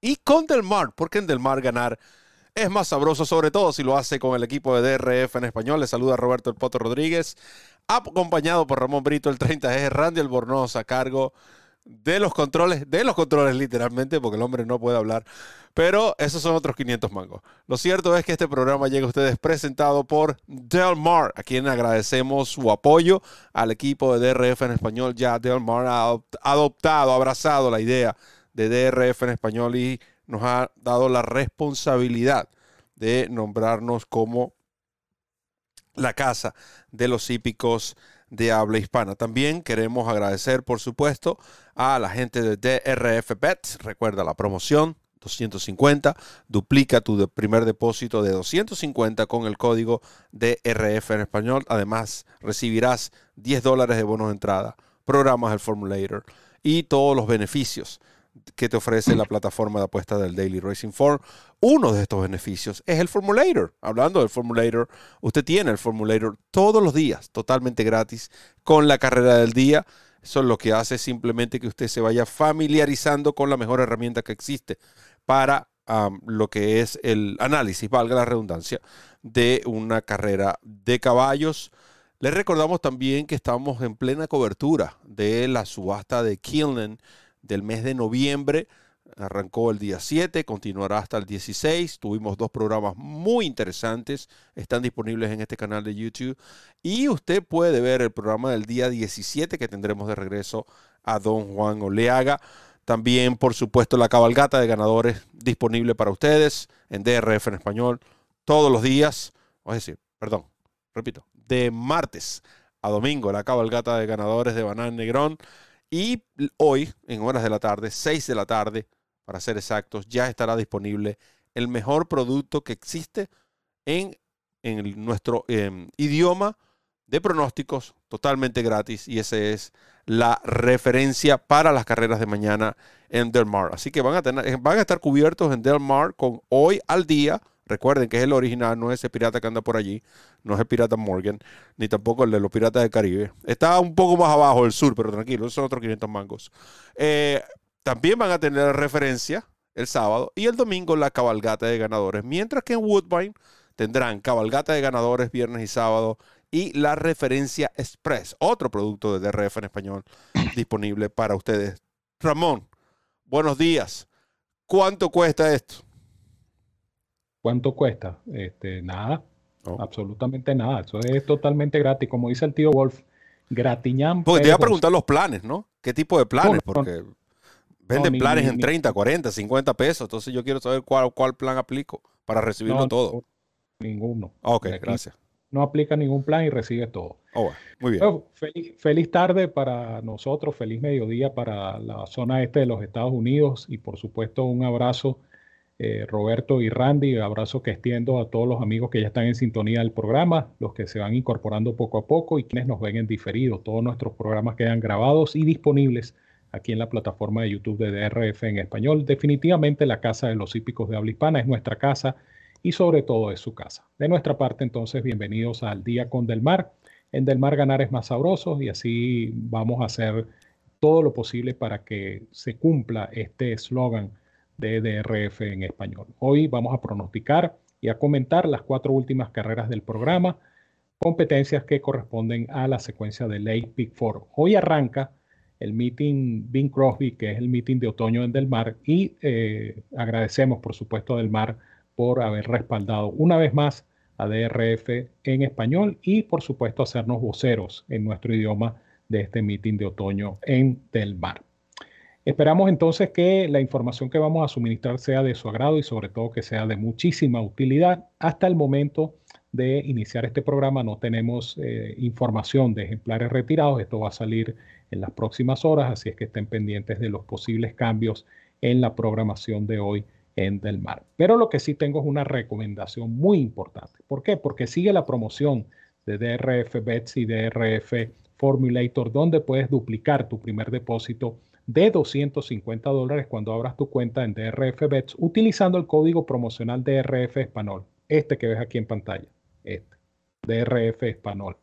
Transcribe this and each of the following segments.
Y con Del Mar, porque en Del Mar ganar es más sabroso, sobre todo si lo hace con el equipo de DRF en español. Le saluda Roberto El Poto Rodríguez, acompañado por Ramón Brito, el 30G, Randy Albornoz a cargo de los controles, de los controles literalmente, porque el hombre no puede hablar. Pero esos son otros 500 mangos. Lo cierto es que este programa llega a ustedes presentado por Del Mar, a quien agradecemos su apoyo al equipo de DRF en español. Ya Del Mar ha adoptado, abrazado la idea de DRF en español y nos ha dado la responsabilidad de nombrarnos como la casa de los hípicos de habla hispana. También queremos agradecer, por supuesto, a la gente de DRF Bet. Recuerda la promoción 250. Duplica tu primer depósito de 250 con el código DRF en español. Además, recibirás 10 dólares de bonos de entrada, programas del Formulator y todos los beneficios que te ofrece la plataforma de apuesta del Daily Racing Form. Uno de estos beneficios es el Formulator. Hablando del Formulator, usted tiene el Formulator todos los días, totalmente gratis, con la carrera del día. Eso es lo que hace simplemente que usted se vaya familiarizando con la mejor herramienta que existe para lo que es el análisis, valga la redundancia, de una carrera de caballos. Les recordamos también que estamos en plena cobertura de la subasta de Killen del mes de noviembre. Arrancó el día 7, continuará hasta el 16. Tuvimos dos programas muy interesantes. Están disponibles en este canal de YouTube. Y usted puede ver el programa del día 17 que tendremos de regreso a Don Juan Oleaga. También, por supuesto, la cabalgata de ganadores disponible para ustedes en DRF en español todos los días. Es decir, perdón, repito, de martes a domingo, la cabalgata de ganadores de Banán Negrón. Y hoy, en horas de la tarde, 6 de la tarde, para ser exactos, ya estará disponible el mejor producto que existe en, en nuestro em, idioma de pronósticos totalmente gratis y esa es la referencia para las carreras de mañana en Del Mar. Así que van a, tener, van a estar cubiertos en Del Mar con hoy al día Recuerden que es el original, no es ese pirata que anda por allí, no es el pirata Morgan, ni tampoco el de los piratas del Caribe. Está un poco más abajo del sur, pero tranquilo, son otros 500 mangos. Eh, también van a tener referencia el sábado y el domingo la cabalgata de ganadores, mientras que en Woodbine tendrán cabalgata de ganadores viernes y sábado y la referencia express, otro producto de DRF en español disponible para ustedes. Ramón, buenos días. ¿Cuánto cuesta esto? ¿Cuánto cuesta? Este, nada, absolutamente nada. Eso es totalmente gratis. Como dice el tío Wolf, gratiñán. Porque te iba a preguntar los planes, ¿no? ¿Qué tipo de planes? Porque venden planes en 30, 40, 50 pesos. Entonces yo quiero saber cuál, cuál plan aplico para recibirlo todo. Ninguno. Ok, gracias. No aplica ningún plan y recibe todo. Oh, muy bien. feliz, feliz, tarde para nosotros, feliz mediodía para la zona este de los Estados Unidos y por supuesto un abrazo eh, Roberto y Randy. Abrazo que extiendo a todos los amigos que ya están en sintonía del programa, los que se van incorporando poco a poco y quienes nos ven en diferido. Todos nuestros programas quedan grabados y disponibles aquí en la plataforma de YouTube de DRF en español. Definitivamente la Casa de los Hípicos de Habla Hispana es nuestra casa y sobre todo es su casa. De nuestra parte, entonces, bienvenidos al Día con Del Mar. En Del Mar ganar es más sabroso y así vamos a hacer todo lo posible para que se cumpla este eslogan de DRF en español. Hoy vamos a pronosticar y a comentar las cuatro últimas carreras del programa, competencias que corresponden a la secuencia de Lake Big Four. Hoy arranca el meeting Bing Crosby, que es el meeting de otoño en Del Mar, y eh, agradecemos, por supuesto, a Del Mar por haber respaldado una vez más a DRF en español y, por supuesto, hacernos voceros en nuestro idioma de este meeting de otoño en Del Mar. Esperamos entonces que la información que vamos a suministrar sea de su agrado y sobre todo que sea de muchísima utilidad. Hasta el momento de iniciar este programa no tenemos eh, información de ejemplares retirados. Esto va a salir en las próximas horas, así es que estén pendientes de los posibles cambios en la programación de hoy en Del Mar. Pero lo que sí tengo es una recomendación muy importante. ¿Por qué? Porque sigue la promoción de DRF Bets y DRF Formulator, donde puedes duplicar tu primer depósito de 250 dólares cuando abras tu cuenta en DRF Bets utilizando el código promocional DRF Español, este que ves aquí en pantalla, este, DRF Español.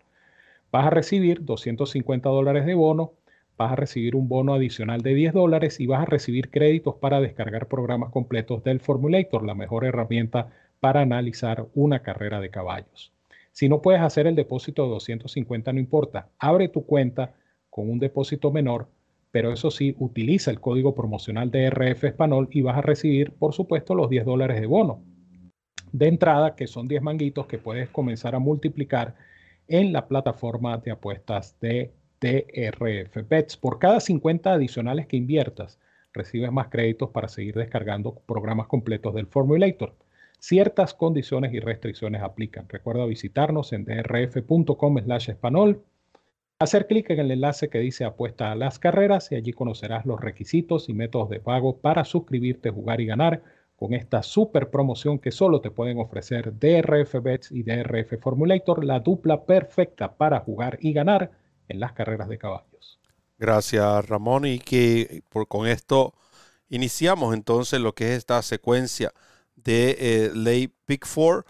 Vas a recibir 250 dólares de bono, vas a recibir un bono adicional de 10 dólares y vas a recibir créditos para descargar programas completos del Formulator, la mejor herramienta para analizar una carrera de caballos. Si no puedes hacer el depósito de 250, no importa, abre tu cuenta con un depósito menor pero eso sí, utiliza el código promocional de RF Español y vas a recibir, por supuesto, los 10 dólares de bono de entrada, que son 10 manguitos que puedes comenzar a multiplicar en la plataforma de apuestas de TRF Bets. Por cada 50 adicionales que inviertas, recibes más créditos para seguir descargando programas completos del Formulator. Ciertas condiciones y restricciones aplican. Recuerda visitarnos en drf.com slash español Hacer clic en el enlace que dice apuesta a las carreras y allí conocerás los requisitos y métodos de pago para suscribirte, jugar y ganar con esta super promoción que solo te pueden ofrecer DRF Bets y DRF Formulator, la dupla perfecta para jugar y ganar en las carreras de caballos. Gracias Ramón y que por, con esto iniciamos entonces lo que es esta secuencia de eh, Ley Pick 4,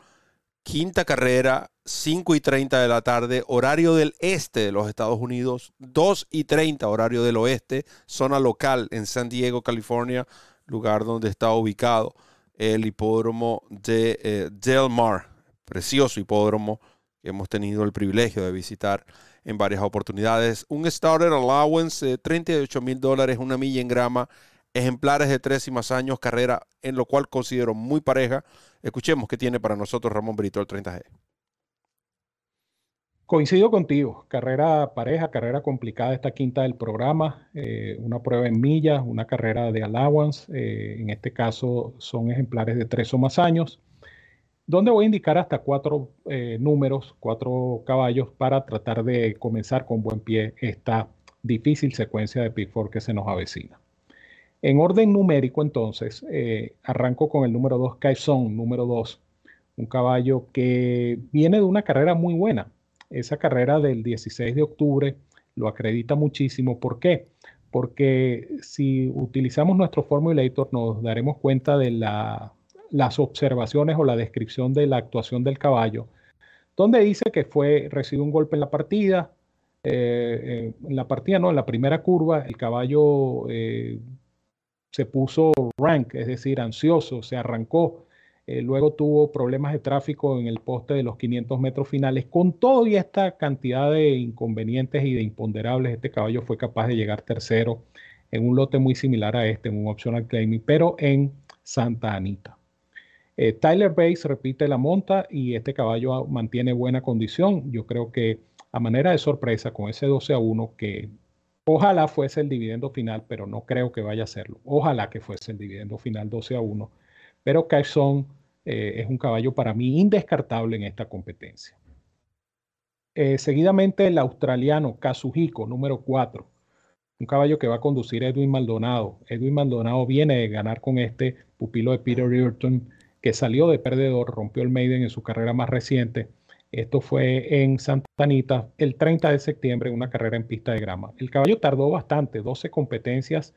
quinta carrera 5 y 30 de la tarde, horario del este de los Estados Unidos, 2 y 30 horario del oeste, zona local en San Diego, California, lugar donde está ubicado el hipódromo de eh, Del Mar, precioso hipódromo que hemos tenido el privilegio de visitar en varias oportunidades. Un starter allowance de 38 mil dólares, una milla en grama, ejemplares de tres y más años, carrera en lo cual considero muy pareja. Escuchemos qué tiene para nosotros Ramón Brito el 30G. Coincido contigo, carrera pareja, carrera complicada esta quinta del programa, eh, una prueba en millas, una carrera de allowance, eh, en este caso son ejemplares de tres o más años, donde voy a indicar hasta cuatro eh, números, cuatro caballos para tratar de comenzar con buen pie esta difícil secuencia de Pick que se nos avecina. En orden numérico, entonces, arranco con el número 2, Kaison, número 2, un caballo que viene de una carrera muy buena esa carrera del 16 de octubre lo acredita muchísimo. ¿Por qué? Porque si utilizamos nuestro formulator nos daremos cuenta de las observaciones o la descripción de la actuación del caballo, donde dice que fue, recibió un golpe en la partida, eh, en la partida no, en la primera curva, el caballo eh, se puso rank, es decir, ansioso, se arrancó eh, luego tuvo problemas de tráfico en el poste de los 500 metros finales. Con todo y esta cantidad de inconvenientes y de imponderables, este caballo fue capaz de llegar tercero en un lote muy similar a este, en un optional claiming, pero en Santa Anita. Eh, Tyler Bates repite la monta y este caballo mantiene buena condición. Yo creo que a manera de sorpresa con ese 12 a 1 que ojalá fuese el dividendo final, pero no creo que vaya a serlo. Ojalá que fuese el dividendo final 12 a 1. Pero Caixon eh, es un caballo para mí indescartable en esta competencia. Eh, seguidamente el australiano Kazuhiko, número 4, un caballo que va a conducir Edwin Maldonado. Edwin Maldonado viene de ganar con este pupilo de Peter Ayrton, que salió de perdedor, rompió el Maiden en su carrera más reciente. Esto fue en Santa Anita el 30 de septiembre, una carrera en pista de grama. El caballo tardó bastante, 12 competencias,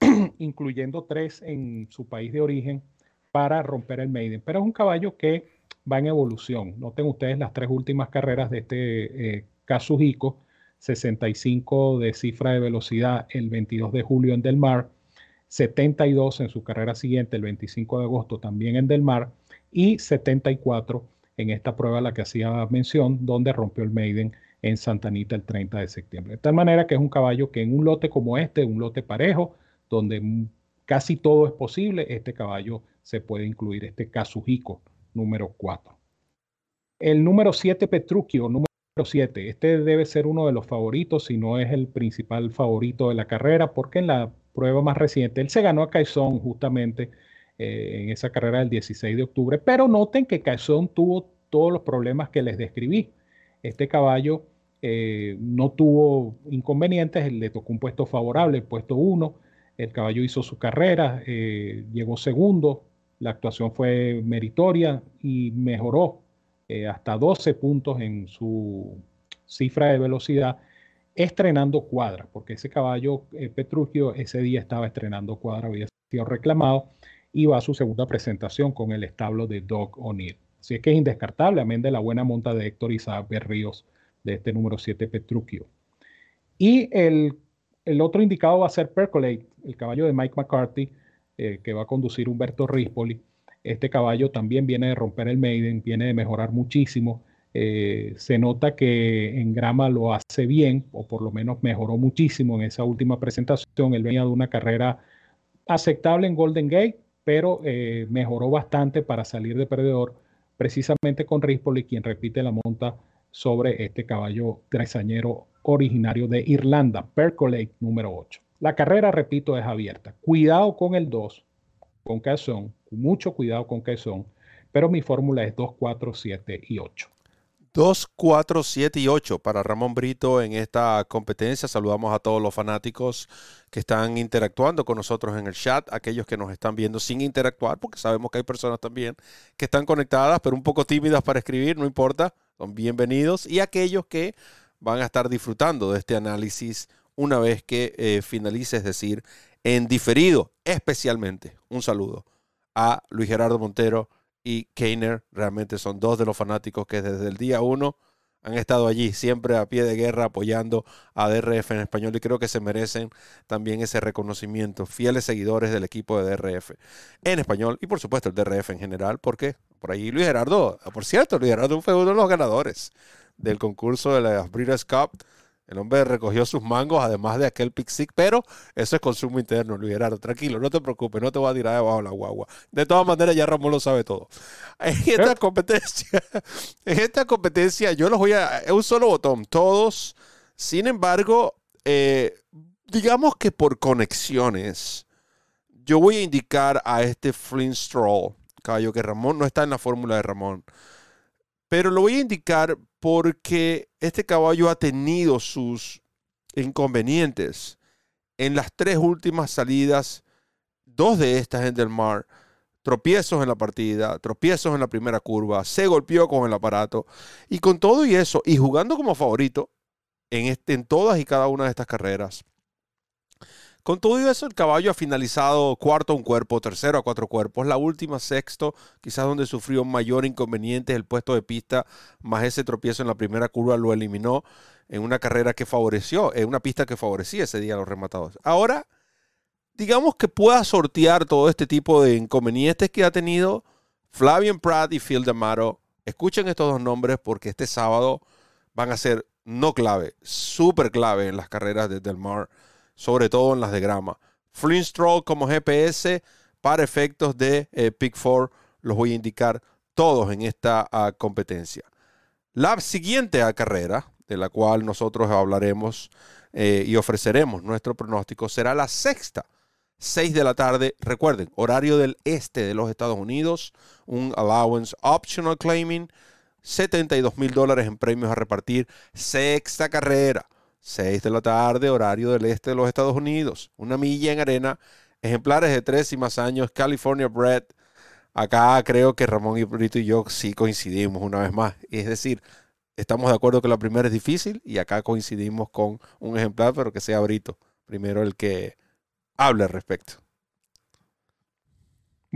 incluyendo 3 en su país de origen para romper el maiden. Pero es un caballo que va en evolución. Noten ustedes las tres últimas carreras de este eh, Kazuhiko, 65 de cifra de velocidad el 22 de julio en Del Mar, 72 en su carrera siguiente el 25 de agosto también en Del Mar y 74 en esta prueba a la que hacía mención, donde rompió el maiden en Santa Anita el 30 de septiembre. De tal manera que es un caballo que en un lote como este, un lote parejo, donde casi todo es posible, este caballo se puede incluir este Kazuhiko número 4. El número 7, Petruchio, número 7. Este debe ser uno de los favoritos, si no es el principal favorito de la carrera, porque en la prueba más reciente él se ganó a Caizón justamente eh, en esa carrera del 16 de octubre. Pero noten que Caizón tuvo todos los problemas que les describí. Este caballo eh, no tuvo inconvenientes, le tocó un puesto favorable, el puesto 1. El caballo hizo su carrera, eh, llegó segundo, La actuación fue meritoria y mejoró eh, hasta 12 puntos en su cifra de velocidad estrenando cuadra, porque ese caballo eh, ese día estaba estrenando cuadra, había sido reclamado y va a su segunda presentación con el establo de Doug O'Neill. Así es que es indescartable, amén de la buena monta de Héctor Isaac Berríos de este número 7 Petruchio. Y el, otro indicado va a ser Percolate, el caballo de Mike McCarthy, eh, que va a conducir Humberto Rispoli. Este caballo también viene de romper el maiden, viene de mejorar muchísimo. Eh, se nota que en grama lo hace bien, o por lo menos mejoró muchísimo en esa última presentación. Él venía de una carrera aceptable en Golden Gate, pero eh, mejoró bastante para salir de perdedor, precisamente con Rispoli, quien repite la monta sobre este caballo tresañero originario de Irlanda, Percolate número 8. La carrera, repito, es abierta. Cuidado con el 2, con son, mucho cuidado con son, pero mi fórmula es 2, 4, 7 y 8. 2, 4, 7 y 8 para Ramón Brito en esta competencia. Saludamos a todos los fanáticos que están interactuando con nosotros en el chat, aquellos que nos están viendo sin interactuar, porque sabemos que hay personas también que están conectadas, pero un poco tímidas para escribir, no importa, son bienvenidos. Y aquellos que van a estar disfrutando de este análisis una vez que eh, finalice, es decir, en diferido, especialmente un saludo a Luis Gerardo Montero y Keiner realmente son dos de los fanáticos que desde el día uno han estado allí, siempre a pie de guerra, apoyando a DRF en español y creo que se merecen también ese reconocimiento. Fieles seguidores del equipo de DRF en español y por supuesto el DRF en general, porque por ahí Luis Gerardo, por cierto, Luis Gerardo fue uno de los ganadores del concurso de la Breeders' Cup el hombre recogió sus mangos, además de aquel pixic, pero eso es consumo interno, Luis Gerardo. Tranquilo, no te preocupes, no te voy a tirar debajo de la guagua. De todas maneras, ya Ramón lo sabe todo. En esta competencia, en esta competencia, yo los voy a. Es un solo botón, todos. Sin embargo, eh, digamos que por conexiones, yo voy a indicar a este Flint Stroll, caballo que Ramón no está en la fórmula de Ramón. Pero lo voy a indicar porque este caballo ha tenido sus inconvenientes en las tres últimas salidas, dos de estas en Del Mar, tropiezos en la partida, tropiezos en la primera curva, se golpeó con el aparato y con todo y eso, y jugando como favorito en, este, en todas y cada una de estas carreras, con todo eso, el caballo ha finalizado cuarto a un cuerpo, tercero a cuatro cuerpos, la última sexto, quizás donde sufrió mayor inconveniente el puesto de pista, más ese tropiezo en la primera curva lo eliminó en una carrera que favoreció, en una pista que favorecía ese día a los rematados. Ahora, digamos que pueda sortear todo este tipo de inconvenientes que ha tenido Flavian Pratt y Phil D'Amato. Escuchen estos dos nombres porque este sábado van a ser no clave, súper clave en las carreras de Del Mar sobre todo en las de grama. Flint Stroll como GPS para efectos de eh, Pick 4 los voy a indicar todos en esta ah, competencia. La siguiente carrera, de la cual nosotros hablaremos eh, y ofreceremos nuestro pronóstico, será la sexta, 6 de la tarde. Recuerden, horario del este de los Estados Unidos, un allowance optional claiming, 72 mil dólares en premios a repartir, sexta carrera. 6 de la tarde, horario del este de los Estados Unidos. Una milla en arena. Ejemplares de 3 y más años. California Bread. Acá creo que Ramón y Brito y yo sí coincidimos una vez más. Es decir, estamos de acuerdo que la primera es difícil y acá coincidimos con un ejemplar, pero que sea Brito. Primero el que hable al respecto.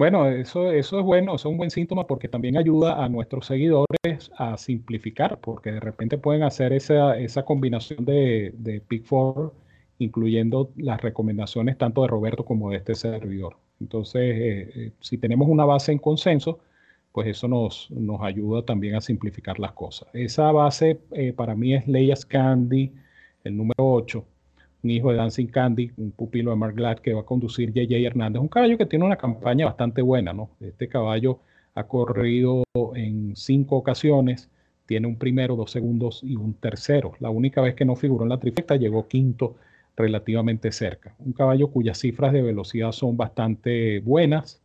Bueno, eso, eso es bueno, eso es un buen síntoma porque también ayuda a nuestros seguidores a simplificar, porque de repente pueden hacer esa, esa combinación de, de Pick Four, incluyendo las recomendaciones tanto de Roberto como de este servidor. Entonces, eh, eh, si tenemos una base en consenso, pues eso nos, nos ayuda también a simplificar las cosas. Esa base eh, para mí es Leia Candy, el número 8 un hijo de Dancing Candy, un pupilo de Mark Glad que va a conducir JJ Hernández, un caballo que tiene una campaña bastante buena, ¿no? Este caballo ha corrido en cinco ocasiones, tiene un primero, dos segundos y un tercero. La única vez que no figuró en la trifecta llegó quinto relativamente cerca. Un caballo cuyas cifras de velocidad son bastante buenas,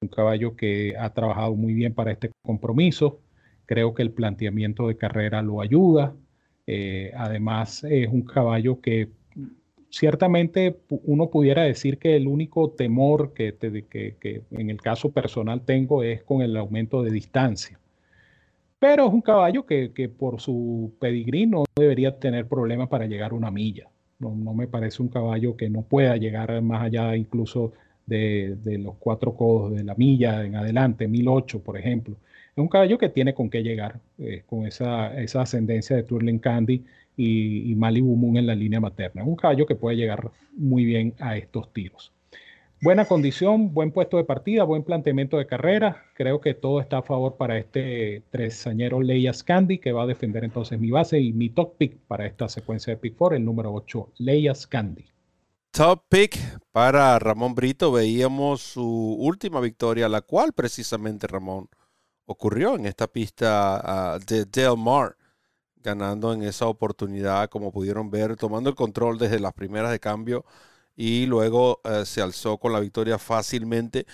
un caballo que ha trabajado muy bien para este compromiso. Creo que el planteamiento de carrera lo ayuda. Eh, además, es un caballo que ciertamente uno pudiera decir que el único temor que, en el caso personal tengo es con el aumento de distancia. Pero es un caballo que, por su pedigrí no debería tener problemas para llegar una milla. No, me parece un caballo que no pueda llegar más allá incluso de, los cuatro codos de la milla en adelante, 1008 por ejemplo. Es un caballo que tiene con qué llegar eh, con esa, esa ascendencia de Turling Candy y, y Malibu Moon en la línea materna. Un caballo que puede llegar muy bien a estos tiros. Buena condición, buen puesto de partida, buen planteamiento de carrera. Creo que todo está a favor para este tresañero Leia Candy, que va a defender entonces mi base y mi top pick para esta secuencia de pick 4, el número 8, Leia Candy. Top pick para Ramón Brito. Veíamos su última victoria, la cual precisamente Ramón ocurrió en esta pista ah, de Del Mar ganando en esa oportunidad, como pudieron ver, tomando el control desde las primeras de cambio y luego eh, se alzó con la victoria fácilmente.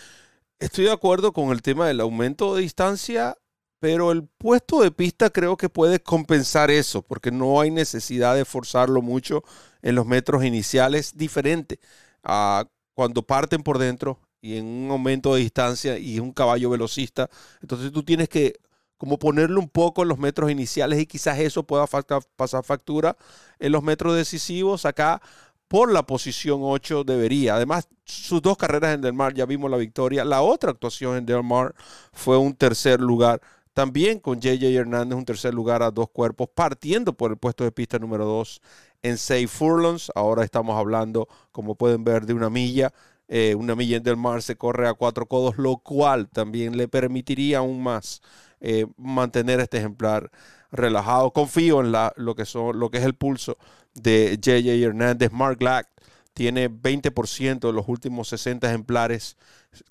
Estoy de acuerdo con el tema del aumento de distancia, pero el puesto de pista creo que puede compensar eso, porque no hay necesidad de forzarlo mucho en los metros iniciales, diferente a cuando parten por dentro y en un aumento de distancia y un caballo velocista. Entonces tú tienes que como ponerle un poco en los metros iniciales y quizás eso pueda pasar factura en los metros decisivos. Acá por la posición 8 debería. Además, sus dos carreras en Del Mar, ya vimos la victoria. La otra actuación en Del Mar fue un tercer lugar. También con JJ Hernández, un tercer lugar a dos cuerpos, partiendo por el puesto de pista número 2 en 6 furlongs. Ahora estamos hablando, como pueden ver, de una milla. Eh, una milla en Del Mar se corre a cuatro codos, lo cual también le permitiría aún más eh, mantener este ejemplar relajado. Confío en la, lo, que son, lo que es el pulso de JJ Hernández. Mark Black tiene 20% de los últimos 60 ejemplares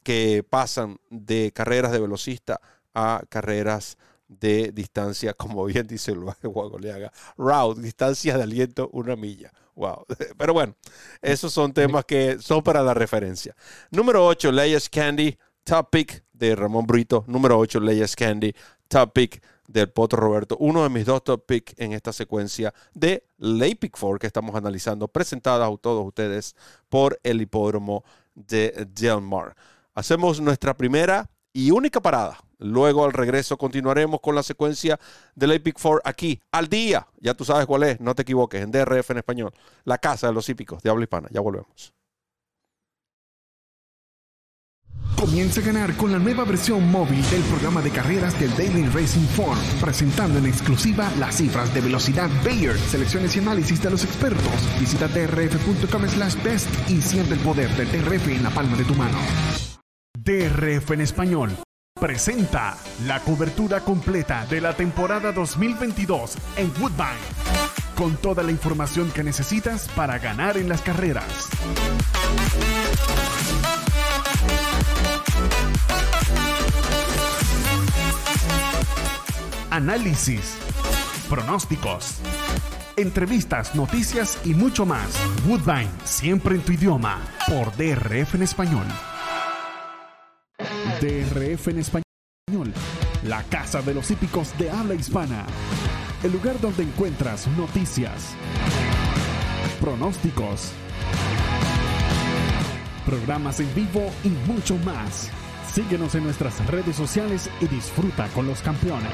que pasan de carreras de velocista a carreras de distancia, como bien dice el Guagoliaga, route, distancia de aliento, una milla. Wow. Pero bueno, esos son temas que son para la referencia. Número 8, Leyes Candy, top pick de Ramón Brito. Número 8, Leyes Candy. Top pick del Potro Roberto. Uno de mis dos top pick en esta secuencia de Lay Pick 4 que estamos analizando, presentadas a todos ustedes por el hipódromo de Del Mar. Hacemos nuestra primera y única parada. Luego al regreso continuaremos con la secuencia de Lay Pick 4 aquí, al día. Ya tú sabes cuál es, no te equivoques, en DRF en español. La casa de los hípicos de habla hispana. Ya volvemos. Comienza a ganar con la nueva versión móvil del programa de carreras del Daily Racing Form, presentando en exclusiva las cifras de velocidad Bayer, selecciones y análisis de los expertos. Visita drf.com slash best y siente el poder del DRF en la palma de tu mano. DRF en español presenta la cobertura completa de la temporada 2022 en Woodbine, con toda la información que necesitas para ganar en las carreras. Análisis, pronósticos, entrevistas, noticias y mucho más. Woodbine, siempre en tu idioma, por DRF en español. DRF en español, la casa de los hípicos de habla hispana. El lugar donde encuentras noticias, pronósticos, programas en vivo y mucho más. Síguenos en nuestras redes sociales y disfruta con los campeones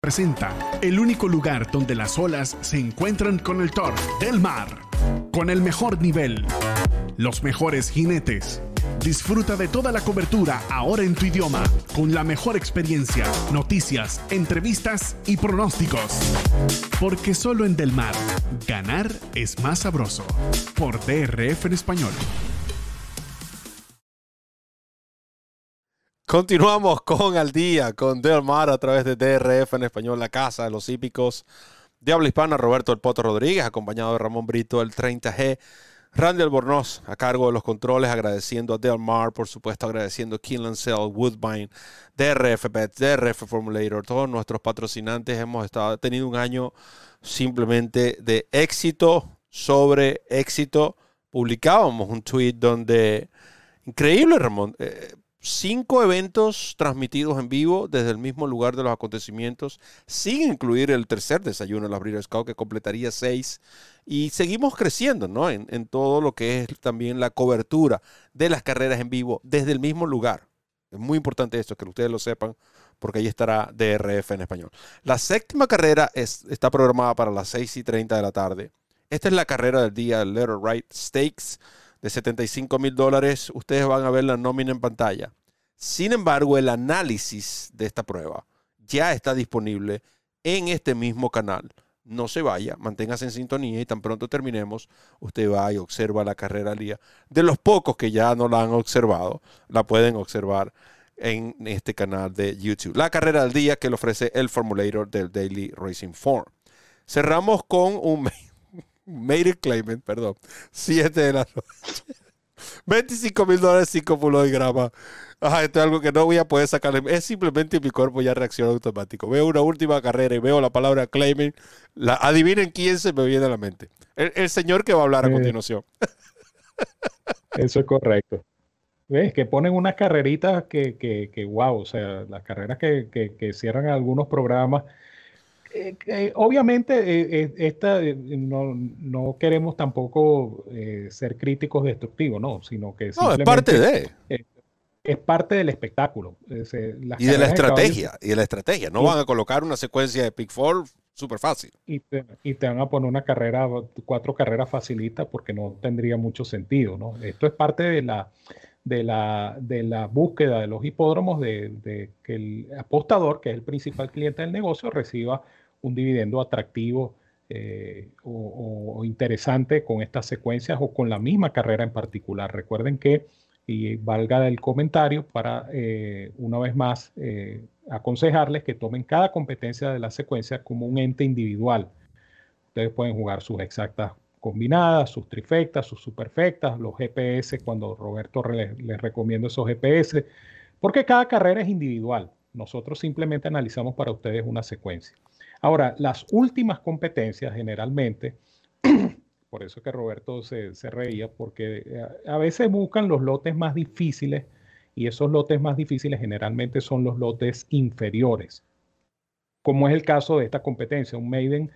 presenta el único lugar donde las olas se encuentran con el Thor del mar con el mejor nivel, los mejores jinetes. Disfruta de toda la cobertura ahora en tu idioma, con la mejor experiencia, noticias, entrevistas y pronósticos. Porque solo en Del Mar, ganar es más sabroso. Por DRF en español. Continuamos con Al Día, con Del Mar a través de DRF en español, la casa de los hípicos de habla hispana, Roberto El Poto Rodríguez, acompañado de Ramón Brito, el 30G Randy Albornoz a cargo de los controles, agradeciendo a Del Mar, por supuesto, agradeciendo a Kinlan Cell, Woodbine, DRF Bets, DRF Formulator, todos nuestros patrocinantes. Hemos estado, tenido un año simplemente de éxito sobre éxito. Publicábamos un tweet donde, increíble, Ramón, eh, cinco eventos transmitidos en vivo desde el mismo lugar de los acontecimientos, sin incluir el tercer desayuno de la Breeders' Scout, que completaría seis. Y seguimos creciendo ¿no? en, todo lo que es también la cobertura de las carreras en vivo desde el mismo lugar. Es muy importante esto, que ustedes lo sepan, porque ahí estará DRF en español. La séptima carrera es, está programada para las 6 y 30 de la tarde. Esta es la carrera del día, Letter Right Stakes de 75 mil dólares. Ustedes van a ver la nómina en pantalla. Sin embargo, el análisis de esta prueba ya está disponible en este mismo canal. No se vaya, manténgase en sintonía y tan pronto terminemos, usted va y observa la carrera al día. De los pocos que ya no la han observado, la pueden observar en este canal de YouTube. La carrera del día que le ofrece el formulator del Daily Racing Form. Cerramos con un Made it claimant, perdón. 7 de la noche. 25 mil dólares, 5 pulos de grama. Ajá, esto es algo que no voy a poder sacar. Es simplemente mi cuerpo ya reacciona automático. Veo una última carrera y veo la palabra claiming. La, adivinen quién se me viene a la mente. El, señor que va a hablar a continuación. Eso es correcto. ¿Ves? Que ponen unas carreritas que, que, que wow, o sea, las carreras que, que, que cierran algunos programas eh, eh, obviamente, eh, esta, no, queremos tampoco ser críticos destructivos, ¿no? Sino que no, es parte de. es parte del espectáculo. y de la estrategia, y de la estrategia. No van a colocar una secuencia de Pick Four súper fácil. Y te, y te, van a poner una carrera, cuatro carreras facilitas porque no tendría mucho sentido, ¿no? Esto es parte de la, de la, de la búsqueda de los hipódromos de, que el apostador, que es el principal cliente del negocio, reciba un dividendo atractivo eh, o, interesante con estas secuencias o con la misma carrera en particular. Recuerden que, y valga el comentario para eh, una vez más eh, aconsejarles que tomen cada competencia de la secuencia como un ente individual. Ustedes pueden jugar sus exactas combinadas, sus trifectas, sus superfectas, los GPS, cuando Roberto les, recomiendo esos GPS, porque cada carrera es individual. Nosotros simplemente analizamos para ustedes una secuencia. Ahora, las últimas competencias generalmente, por eso que Roberto se, reía, porque eh, a veces buscan los lotes más difíciles y esos lotes más difíciles generalmente son los lotes inferiores, como es el caso de esta competencia, un maiden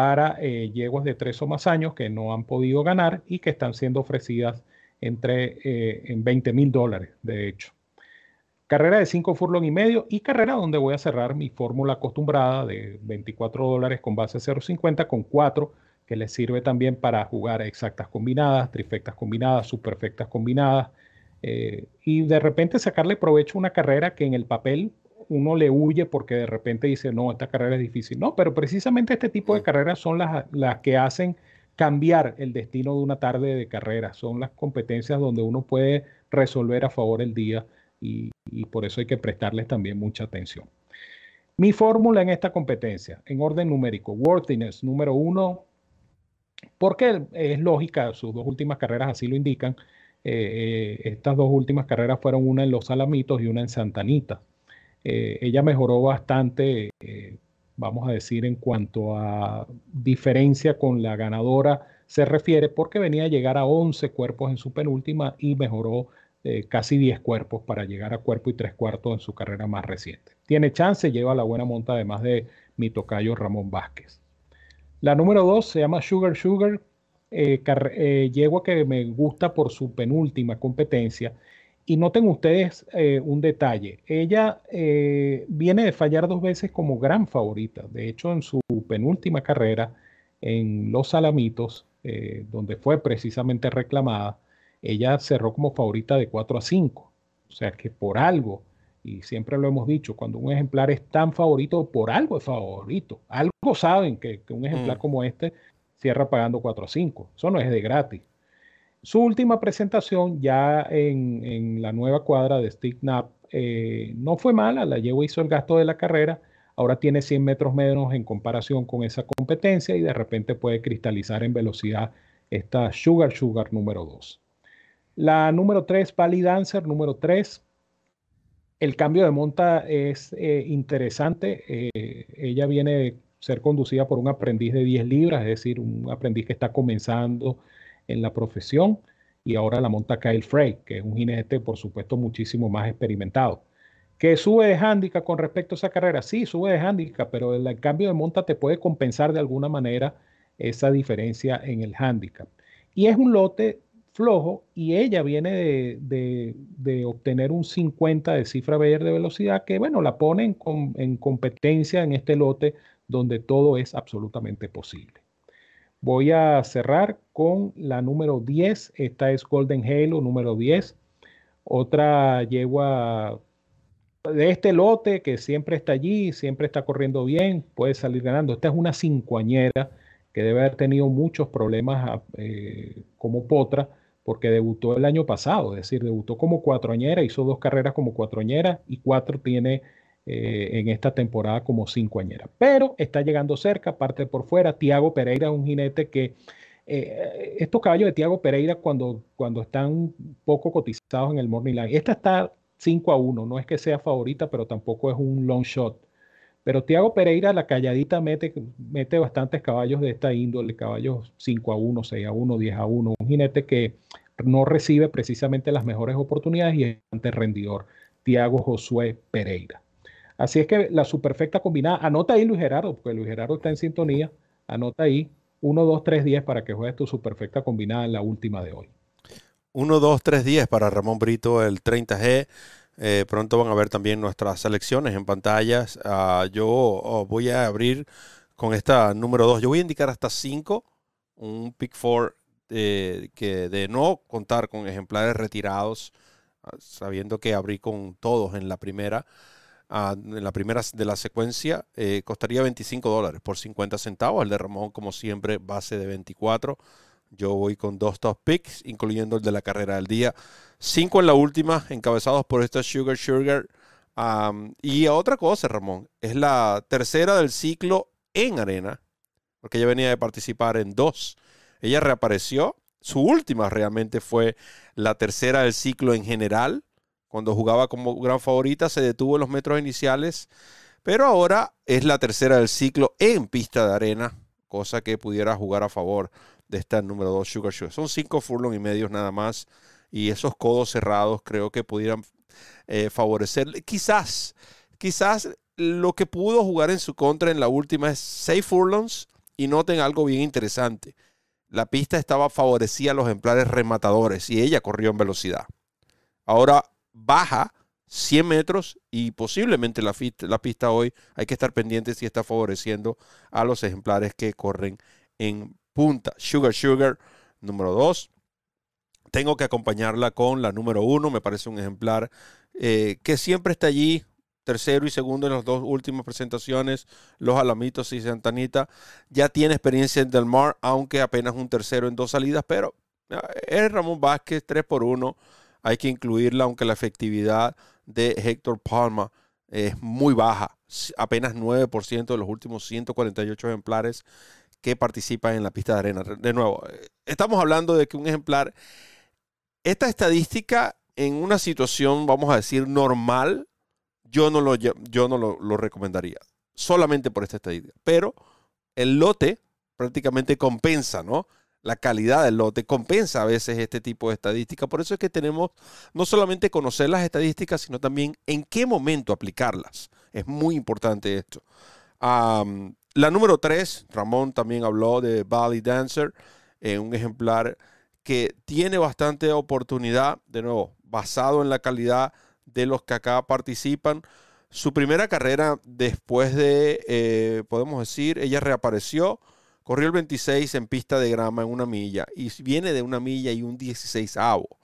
para eh, yeguas de tres o más años que no han podido ganar y que están siendo ofrecidas entre eh, en 20 mil dólares, de hecho. Carrera de 5 furlong y medio y carrera donde voy a cerrar mi fórmula acostumbrada de 24 dólares con base 0.50 con 4 que les sirve también para jugar exactas combinadas, trifectas combinadas, superfectas combinadas eh, y de repente sacarle provecho a una carrera que en el papel uno le huye porque de repente dice, no, esta carrera es difícil. No, pero precisamente este tipo de carreras son las, las que hacen cambiar el destino de una tarde de carrera. Son las competencias donde uno puede resolver a favor el día y, por eso hay que prestarles también mucha atención. Mi fórmula en esta competencia, en orden numérico, worthiness número uno, porque es lógica, sus dos últimas carreras así lo indican. Eh, eh, estas dos últimas carreras fueron una en Los Alamitos y una en Santanita. Eh, ella mejoró bastante, vamos a decir, en cuanto a diferencia con la ganadora se refiere, porque venía a llegar a 11 cuerpos en su penúltima y mejoró eh, casi 10 cuerpos para llegar a cuerpo y tres cuartos en su carrera más reciente. Tiene chance, lleva la buena monta además de mi tocayo Ramón Vázquez. La número 2 se llama Sugar Sugar, eh, eh, yegua que me gusta por su penúltima competencia. Y noten ustedes un detalle, ella viene de fallar dos veces como gran favorita. De hecho, en su penúltima carrera en Los Salamitos, donde fue precisamente reclamada, ella cerró como favorita de 4 a 5. O sea que por algo, y siempre lo hemos dicho, cuando un ejemplar es tan favorito, por algo es favorito. Algo saben que, un ejemplar mm. como este cierra pagando 4 a 5. Eso no es de gratis. Su última presentación ya en, la nueva cuadra de Stick Nap eh, no fue mala, la llevo hizo el gasto de la carrera, ahora tiene 100 metros menos en comparación con esa competencia y de repente puede cristalizar en velocidad esta Sugar Sugar número 2. La número 3, Pally Dancer número 3. El cambio de monta es eh, interesante. Eh, ella viene de ser conducida por un aprendiz de 10 libras, es decir, un aprendiz que está comenzando en la profesión. Y ahora la monta Kyle Frey, que es un jinete, por supuesto, muchísimo más experimentado. ¿Que sube de handicap con respecto a esa carrera? Sí, sube de handicap, pero el, cambio de monta te puede compensar de alguna manera esa diferencia en el handicap. Y es un lote flojo y ella viene de, obtener un 50 de cifra Bayer de velocidad que, bueno, la pone en, competencia en este lote donde todo es absolutamente posible. Voy a cerrar con la número 10. Esta es Golden Halo número 10. Otra yegua de este lote que siempre está allí, siempre está corriendo bien, puede salir ganando. Esta es una cincuañera que debe haber tenido muchos problemas ah, eh, como potra, porque debutó el año pasado, es decir, debutó como cuatroañera, hizo dos carreras como cuatroañera y cuatro tiene eh, en esta temporada como cincoañera. Pero está llegando cerca, parte por fuera. Tiago Pereira es un jinete que eh, estos caballos de Tiago Pereira cuando, cuando están poco cotizados en el Morning Line, esta está 5 a 1. No es que sea favorita, pero tampoco es un long shot. Pero Tiago Pereira, la calladita, mete, mete bastantes caballos de esta índole, caballos 5 a 1, 6 a 1, 10 a 1. Un jinete que no recibe precisamente las mejores oportunidades y es ante rendidor. Tiago Josué Pereira. Así es que la superfecta combinada, anota ahí Luis Gerardo, porque Luis Gerardo está en sintonía, anota ahí 1, 2, 3, 10 para que juegues tu superfecta combinada en la última de hoy. 1, 2, 3, 10 para Ramón Brito, el 30G. Eh, pronto van a ver también nuestras selecciones en pantallas. Ah, yo oh, voy a abrir con esta número 2. Yo voy a indicar hasta 5, un pick 4 eh, que de no contar con ejemplares retirados, ah, sabiendo que abrí con todos en la primera. En la primera de la secuencia eh, costaría 25 dólares por 50 centavos. El de Ramón, como siempre, base de 24. Yo voy con dos top picks, incluyendo el de la carrera del día. Cinco en la última, encabezados por esta Sugar Sugar. y otra cosa, Ramón, es la tercera del ciclo en arena, porque ella venía de participar en dos. Ella reapareció. Su última realmente fue la tercera del ciclo en general. Cuando jugaba como gran favorita, se detuvo en los metros iniciales. Pero ahora es la tercera del ciclo en pista de arena, cosa que pudiera jugar a favor de esta número 2 Sugar Sugar. Son cinco furlong y medios nada más. Y esos codos cerrados creo que pudieran eh, favorecerle. Quizás, quizás lo que pudo jugar en su contra en la última es 6 furlongs. Y noten algo bien interesante. La pista estaba favorecida a los ejemplares rematadores y ella corrió en velocidad. Ahora baja 100 metros y posiblemente la, pista hoy hay que estar pendiente si está favoreciendo a los ejemplares que corren en punta. Sugar Sugar, número 2. Tengo que acompañarla con la número 1. Me parece un ejemplar eh, que siempre está allí, tercero y segundo en las dos últimas presentaciones, los Alamitos y Santanita. Ya tiene experiencia en Del Mar, aunque apenas un tercero en dos salidas, pero eh, es Ramón Vázquez, 3 por 1. Hay que incluirla, aunque la efectividad de Héctor Palma es muy baja, apenas 9% de los últimos 148 ejemplares que participa en la pista de arena. De nuevo, estamos hablando de que un ejemplar, esta estadística en una situación, vamos a decir, normal, yo no lo, yo no lo, recomendaría, solamente por esta estadística. Pero el lote prácticamente compensa, ¿no? La calidad del lote compensa a veces este tipo de estadística. Por eso es que tenemos no solamente conocer las estadísticas, sino también en qué momento aplicarlas. Es muy importante esto. La número 3, Ramón también habló de Valley Dancer, eh, un ejemplar que tiene bastante oportunidad, de nuevo, basado en la calidad de los que acá participan. Su primera carrera después de, eh, podemos decir, ella reapareció, corrió el 26 en pista de grama en una milla y viene de una milla y un 16 avo.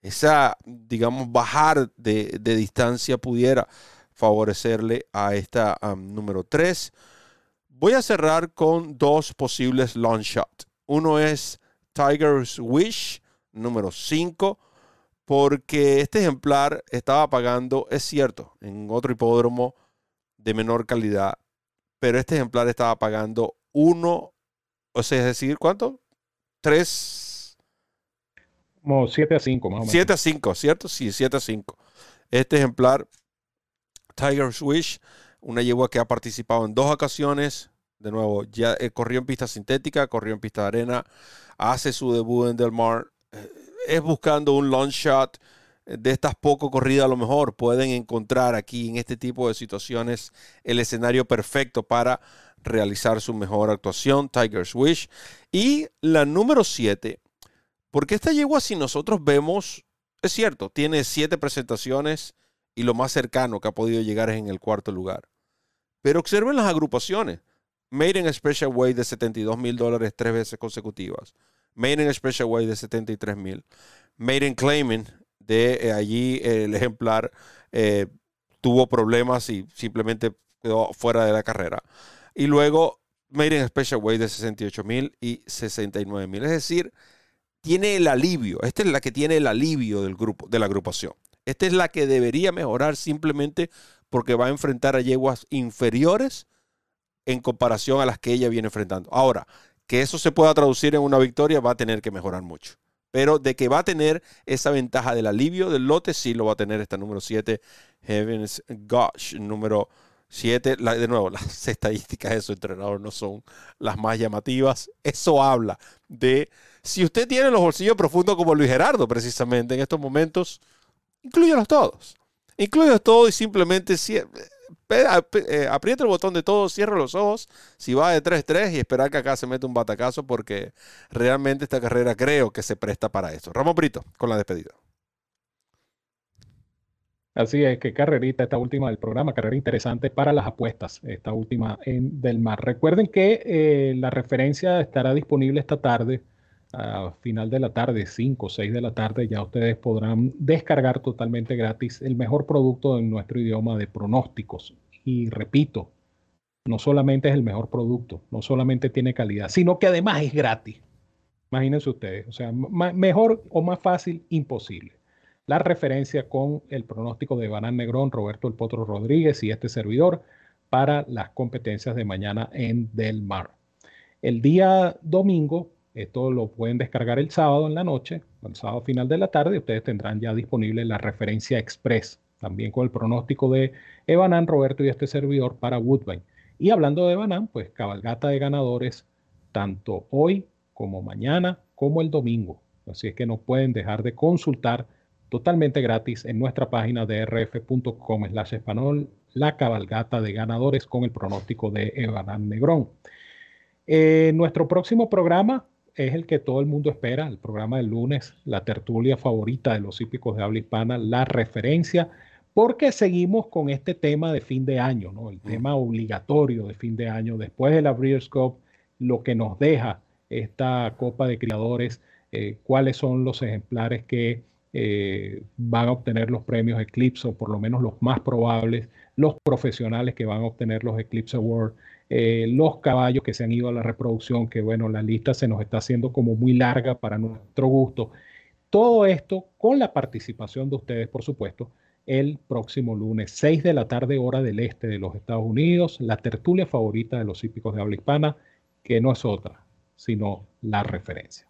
Esa, digamos, bajar de, distancia pudiera favorecerle a esta número 3. Voy a cerrar con dos posibles long shot. Uno es Tiger's Wish, número 5, porque este ejemplar estaba pagando, es cierto, en otro hipódromo de menor calidad, pero este ejemplar estaba pagando uno, o sea, es decir, ¿cuánto? 3. Como 7 a 5, más o menos. 7 a 5, ¿cierto? Sí, 7 a 5. Este ejemplar, Tiger Swish, una yegua que ha participado en dos ocasiones. De nuevo, ya eh, corrió en pista sintética, corrió en pista de arena, hace su debut en Del Mar. Eh, es buscando un long shot de estas poco corridas a lo mejor pueden encontrar aquí en este tipo de situaciones el escenario perfecto para realizar su mejor actuación, Tiger's Wish. Y la número 7, porque esta yegua si nosotros vemos, es cierto, tiene siete presentaciones y lo más cercano que ha podido llegar es en el cuarto lugar. Pero observen las agrupaciones. Made in Special Way de 72 mil dólares tres veces consecutivas. Made in Special Way de 73 mil. Made in Claiming de eh, allí el ejemplar eh, tuvo problemas y simplemente quedó fuera de la carrera. Y luego Made in Special Way de 68 mil y 69 mil. Es decir, tiene el alivio. Esta es la que tiene el alivio del grupo, de la agrupación. Esta es la que debería mejorar simplemente porque va a enfrentar a yeguas inferiores en comparación a las que ella viene enfrentando. Ahora, que eso se pueda traducir en una victoria va a tener que mejorar mucho. Pero de que va a tener esa ventaja del alivio del lote, sí lo va a tener esta número 7, Heavens Gosh, número 7. De nuevo, las estadísticas de su entrenador no son las más llamativas. Eso habla de si usted tiene los bolsillos profundos como Luis Gerardo, precisamente en estos momentos, incluyelos todos. Incluyelos todos y simplemente aprieta el botón de todo, cierra los ojos, si va de 3-3 y esperar que acá se mete un batacazo porque realmente esta carrera creo que se presta para eso. Ramón Brito, con la despedida. Así es, que carrerita esta última del programa, carrera interesante para las apuestas, esta última en Del Mar. Recuerden que eh, la referencia estará disponible esta tarde a final de la tarde, 5 o 6 de la tarde, ya ustedes podrán descargar totalmente gratis el mejor producto en nuestro idioma de pronósticos. Y repito, no solamente es el mejor producto, no solamente tiene calidad, sino que además es gratis. Imagínense ustedes, o sea, mejor o más fácil, imposible. La referencia con el pronóstico de Banán Negrón, Roberto El Potro Rodríguez y este servidor para las competencias de mañana en Del Mar. El día domingo esto lo pueden descargar el sábado en la noche, el sábado final de la tarde. Ustedes tendrán ya disponible la referencia express, también con el pronóstico de Ebanan, Roberto y este servidor para Woodbine. Y hablando de Ebanan, pues cabalgata de ganadores tanto hoy como mañana como el domingo. Así es que no pueden dejar de consultar totalmente gratis en nuestra página de rf.com slash español la cabalgata de ganadores con el pronóstico de Ebanan Negrón. En nuestro próximo programa es el que todo el mundo espera, el programa del lunes, la tertulia favorita de los hípicos de habla hispana, la referencia, porque seguimos con este tema de fin de año, ¿no? el tema obligatorio de fin de año, después de la Breeders' Cup, lo que nos deja esta Copa de Criadores, eh, cuáles son los ejemplares que eh, van a obtener los premios Eclipse, o por lo menos los más probables, los profesionales que van a obtener los Eclipse Awards, eh, los caballos que se han ido a la reproducción, que bueno, la lista se nos está haciendo como muy larga para nuestro gusto. Todo esto con la participación de ustedes, por supuesto, el próximo lunes, 6 de la tarde, hora del este de los Estados Unidos, la tertulia favorita de los hípicos de habla hispana, que no es otra, sino la referencia.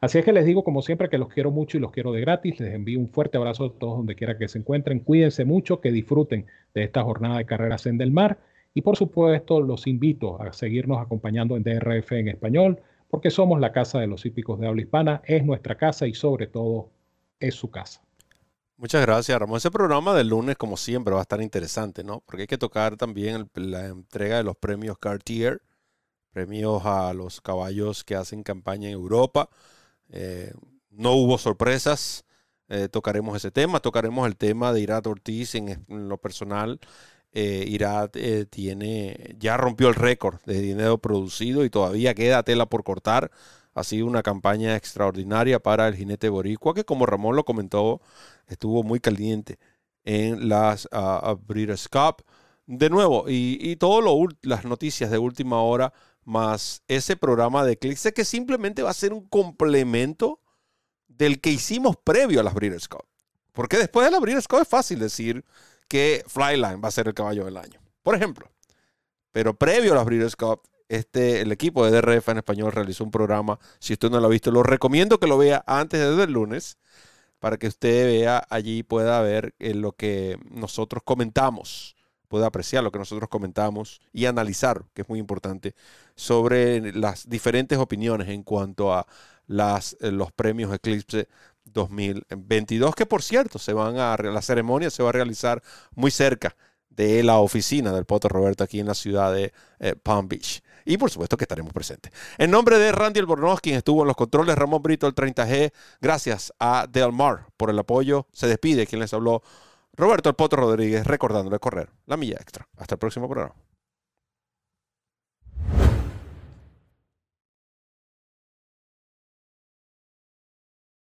Así es que les digo, como siempre, que los quiero mucho y los quiero de gratis. Les envío un fuerte abrazo a todos donde quiera que se encuentren. Cuídense mucho, que disfruten de esta jornada de carreras en del mar. Y por supuesto, los invito a seguirnos acompañando en DRF en español, porque somos la casa de los hípicos de habla hispana, es nuestra casa y sobre todo es su casa. Muchas gracias, Ramón. Ese programa del lunes, como siempre, va a estar interesante, ¿no? Porque hay que tocar también la entrega de los premios Cartier, premios a los caballos que hacen campaña en Europa. Eh, no hubo sorpresas. Eh, tocaremos ese tema. Tocaremos el tema de Irat Ortiz en lo personal eh, eh, tiene, ya rompió el récord de dinero producido y todavía queda tela por cortar. Ha sido una campaña extraordinaria para el jinete boricua, que como Ramón lo comentó, estuvo muy caliente en las uh, Breeders' Cup. De nuevo, y, todas las noticias de última hora, más ese programa de clics, que simplemente va a ser un complemento del que hicimos previo a las Breeders' Cup. Porque después de la Breeders' Cup es fácil decir, que Flyline va a ser el caballo del año, por ejemplo. Pero previo a las Breeders' Cup, este, el equipo de DRF en español realizó un programa. Si usted no lo ha visto, lo recomiendo que lo vea antes del lunes para que usted vea allí, pueda ver eh, lo que nosotros comentamos, pueda apreciar lo que nosotros comentamos y analizar, que es muy importante, sobre las diferentes opiniones en cuanto a las, eh, los premios Eclipse 2022, que por cierto, se van a, la ceremonia se va a realizar muy cerca de la oficina del Poto Roberto aquí en la ciudad de eh, Palm Beach. Y por supuesto que estaremos presentes. En nombre de Randy Albornoz, quien estuvo en los controles, Ramón Brito, el 30G, gracias a Del Mar por el apoyo. Se despide quien les habló, Roberto El Poto Rodríguez, recordándole correr la milla extra. Hasta el próximo programa.